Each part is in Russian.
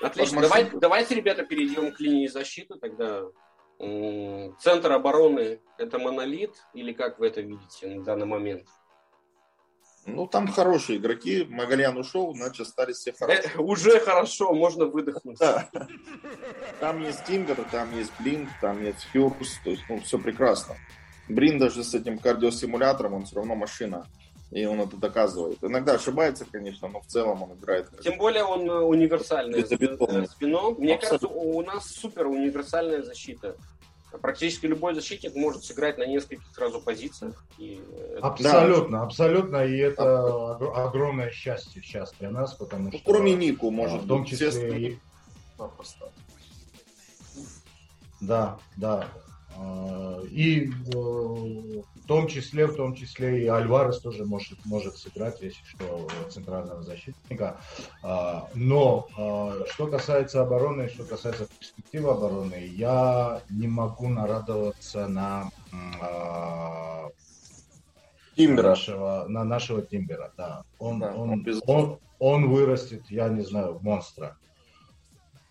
Отлично. Давай, давайте, ребята, перейдем к линии защиты тогда. Центр обороны – это монолит или как вы это видите на данный момент? Ну, там хорошие игроки. Магалян ушел, значит, остались все хорошие. Э, уже хорошо, можно выдохнуть. Да. Там есть Тингер, там есть Блинк, там есть Фюрс. То есть, ну, все прекрасно. Брин даже с этим кардиостимулятором, он все равно машина. И он это доказывает. Иногда ошибается, конечно, но в целом он играет. Тем более он э, универсальный спино. Мне Абсолютно. кажется, у нас супер универсальная защита. Практически любой защитник может сыграть на нескольких сразу позициях. И абсолютно, да. абсолютно. И это огромное счастье сейчас для нас, потому ну, что... Кроме Нику, может в том числе и... Да, да. А, и э, в том числе, в том числе и Альварес тоже может, может сыграть, если что, центрального защитника. А, но что касается обороны, что касается перспективы обороны, я не могу нарадоваться на Тимбера. Нашего, на нашего Тимбера, да. Он, да, он, он, он, он вырастет, я не знаю, в монстра.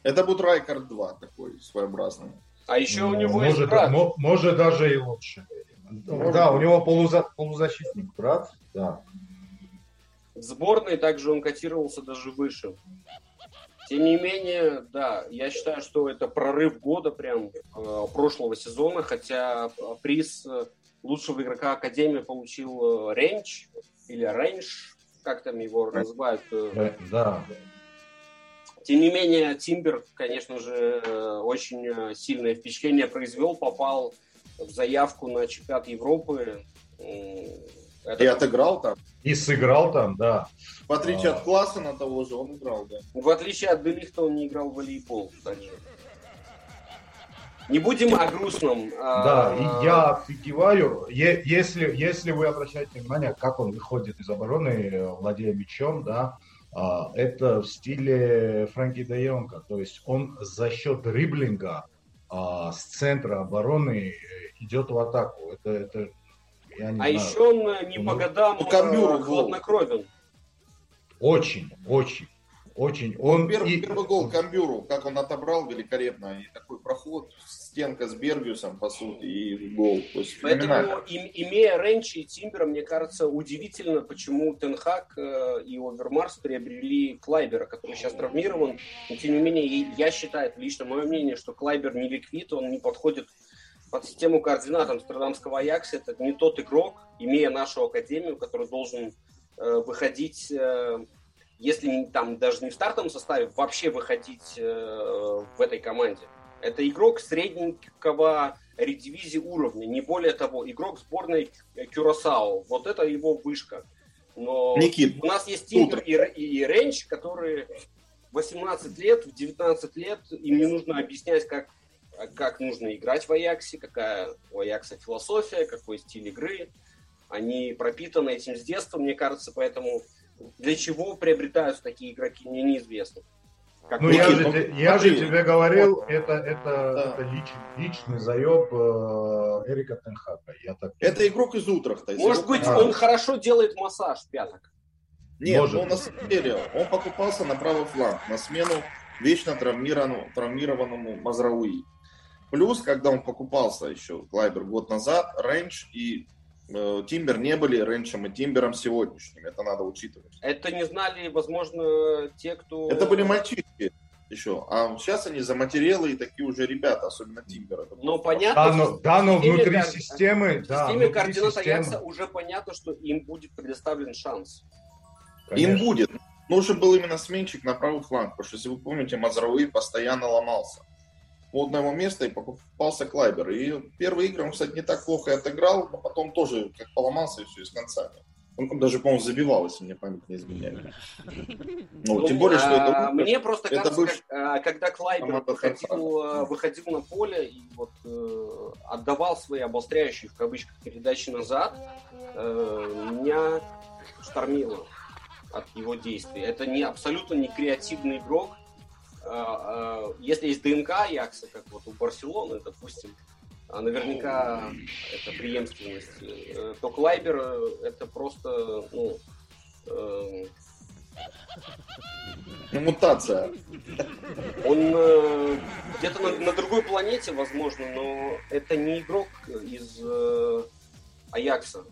Это будет Райкард 2 такой своеобразный. А еще у него может, есть брат. Может даже и лучше. Может да, у него полуза, полузащитник брат, да. В сборной также он котировался даже выше. Тем не менее, да, я считаю, что это прорыв года прям э, прошлого сезона, хотя приз лучшего игрока Академии получил э, Рейндж или Рейндж, как там его называют. Э, да. Тем не менее, Тимбер, конечно же, э, очень э, сильное впечатление произвел, попал в заявку на чемпионат Европы. Это... И отыграл там. И сыграл там, да. В отличие а... от класса на того же, он играл, да. В отличие от Делихта, он не играл в волейбол, кстати. Не будем о грустном. А, да, и я офигеваю. Если, если вы обращаете внимание, как он выходит из обороны, э, владея мячом, да, а, это в стиле Франки де Йонга. То есть он за счет дриблинга а, с центра обороны идет в атаку. Это, это я не а знаю. еще он э, не по годам ну, хладнокровен. Очень, очень. Очень. Он первый, и... первый гол Камбюру, как он отобрал великолепно. И такой проход, стенка с Бергиусом, по сути, и гол. То есть, Поэтому, им, имея Ренчи и Тимбера, мне кажется, удивительно, почему Тенхак э, и Овермарс приобрели Клайбера, который сейчас травмирован. Но, тем не менее, я считаю, это лично мое мнение, что Клайбер не ликвид, он не подходит под систему координат Амстердамского Аякса. Это не тот игрок, имея нашу академию, который должен э, выходить... Э, если там даже не в стартовом составе, вообще выходить э, в этой команде. Это игрок средненького редивизии уровня, не более того. Игрок сборной Кюрасао. Вот это его вышка. Но Никит, у нас есть Тиндер и, и, Рейндж, которые 18 лет, в 19 лет им не нужно объяснять, как, как нужно играть в Аяксе, какая у Аякса философия, какой стиль игры. Они пропитаны этим с детства, мне кажется, поэтому для чего приобретаются такие игроки, мне неизвестно. Как ну, я, же, я же тебе говорил, это, это, да. это лич, личный заеб э, Эрика Тенхака. Я так... Это игрок из Утрахта. Может быть, а. он хорошо делает массаж пяток. Нет, Может. он на самом деле, он покупался на правый фланг, на смену вечно травмированному, травмированному Мазрауи. Плюс, когда он покупался еще, Клайбер, год назад, Рейндж и Тимбер не были Ренчем и Тимбером сегодняшним. Это надо учитывать. Это не знали, возможно, те, кто... Это были мальчишки еще. А сейчас они за материалы и такие уже ребята, особенно Тимбер. Ну, понятно. Да, но, да, но внутри кар... системы... В да, системе координата системы. уже понятно, что им будет предоставлен шанс. Конечно. Им будет. Нужен был именно сменщик на правый фланг, потому что, если вы помните, Мазрауи постоянно ломался свободное ему место и покупался Клайбер. И первые игры он, кстати, не так плохо и отыграл, но потом тоже как поломался и все, и с концами. Он даже, по-моему, забивал, если мне память не изменяет. Ну, ну, тем более, что это... А, мне просто кажется, а, когда Клайбер выходил, а, выходил на поле и вот э, отдавал свои обостряющие, в кавычках, передачи назад, э, меня штормило от его действий. Это не абсолютно не креативный игрок, если есть ДНК Якса, как вот у Барселоны, допустим, а наверняка это преемственность, э, то Клайбер э, это просто, ну, э, Ну, мутация. Он э, где-то на, на другой планете, возможно, но это не игрок из э, Аякса.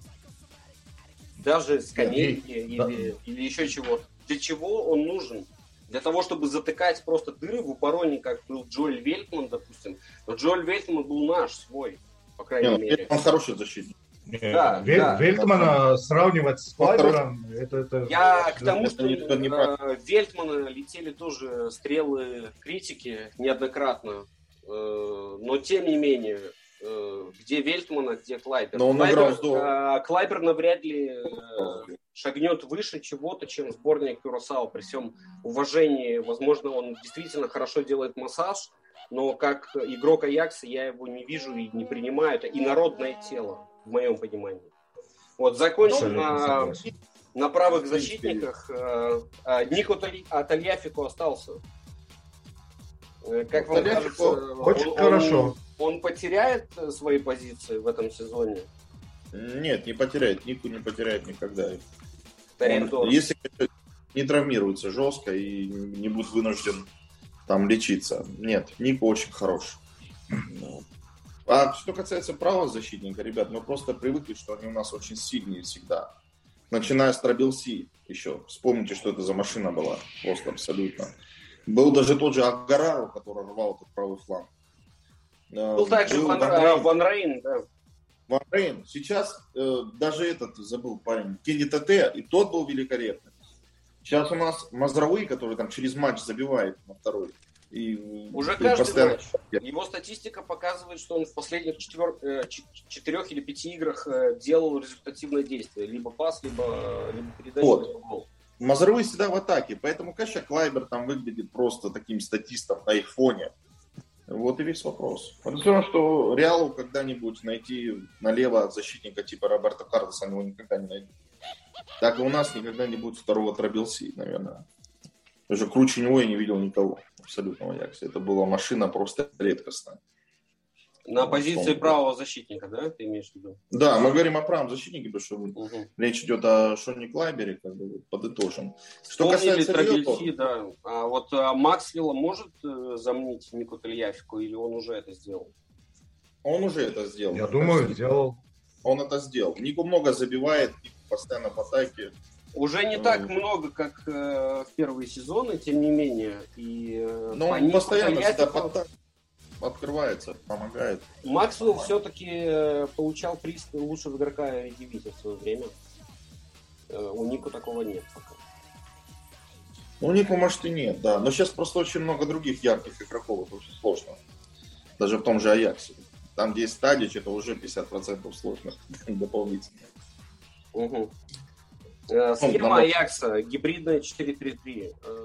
Даже скамейки или, или еще чего. Для чего он нужен? Для того, чтобы затыкать просто дыры в обороне, как был Джоэль Вельтман, допустим. Но Джоэль Вельтман был наш свой, по крайней Не, мере. Он хороший защитник. Да, Ве- да. Вельтмана сравнивать с Клайбером, это, это... Я к тому, Это что никто не э, Вельтмана летели тоже стрелы критики неоднократно. Э, но тем не менее, э, где Вельтмана, где Клайбер. Но он Клайбер, играл здорово. э, Клайбер навряд ли э, шагнет выше чего-то, чем сборная Кюрасао. При всем уважении, возможно, он действительно хорошо делает массаж, но как игрок Аякса я его не вижу и не принимаю. Это инородное тело, в моем понимании. Вот, закончим на, на правых защитниках. Э, э, Нико Тали- а остался. Э, Как вам кажется, очень он- хорошо. Он, он потеряет свои позиции в этом сезоне? Нет, не потеряет. Нику не потеряет никогда. Он, если не травмируется жестко и не будет вынужден там лечиться. Нет, Нику очень хорош. Ну. А что касается правого защитника, ребят, мы просто привыкли, что они у нас очень сильные всегда. Начиная с Трабилси еще. Вспомните, что это за машина была. Просто абсолютно. Был даже тот же Агарару, который рвал этот правый фланг. Был также Ван. Ван Рейн, да. Ван Рейн. Сейчас э, даже этот забыл парень, Кенни ТТ, и тот был великолепный. Сейчас у нас Мазрауи, который там через матч забивает на второй. И, Уже и каждый постоянно- матч. Его статистика показывает, что он в последних четвер- э, четырех или пяти играх э, делал результативное действие. Либо пас, либо, э, либо передача, Вот. либо гол. Мазрауи всегда в атаке, поэтому, конечно, Клайбер там выглядит просто таким статистом на их фоне. Вот и весь вопрос. Вот все равно, что Реалу когда-нибудь найти налево защитника типа Роберто Карлоса, его никогда не найдут. Так и у нас никогда не будет второго Трабилси, наверное. Даже круче него я не видел никого абсолютного Якса. Это была машина просто редкостная. На позиции вспомнил. правого защитника, да, ты имеешь в виду? Да, мы говорим о правом защитнике, потому что Угу. речь идет о Шоне Клайбере, как бы подытожим. Что Вспомнили касается Трабельси, Рио, да. А вот а, Максвелла может э, замнить Нику Тельяфику, или он уже это сделал? он уже это сделал. Я думаю, кажется, сделал. Он это сделал. Нику много забивает, Нику постоянно в атаке. Уже не так много, как э, в первые сезоны, тем не менее. И, э, Но по он постоянно всегда под- открывается, помогает. Максвелл все-таки получал приз лучшего игрока дивизии в свое время. Э, У Нику такого нет пока. Ну, у Нику, может, и нет, да. Но сейчас просто очень много других ярких игроков, это очень сложно. Даже в том же Аяксе. Там, где есть Тадич, это уже 50% сложно дополнительно. Угу. Э, Схема Ну, на- Аякса, гибридная 4-3-3. Э,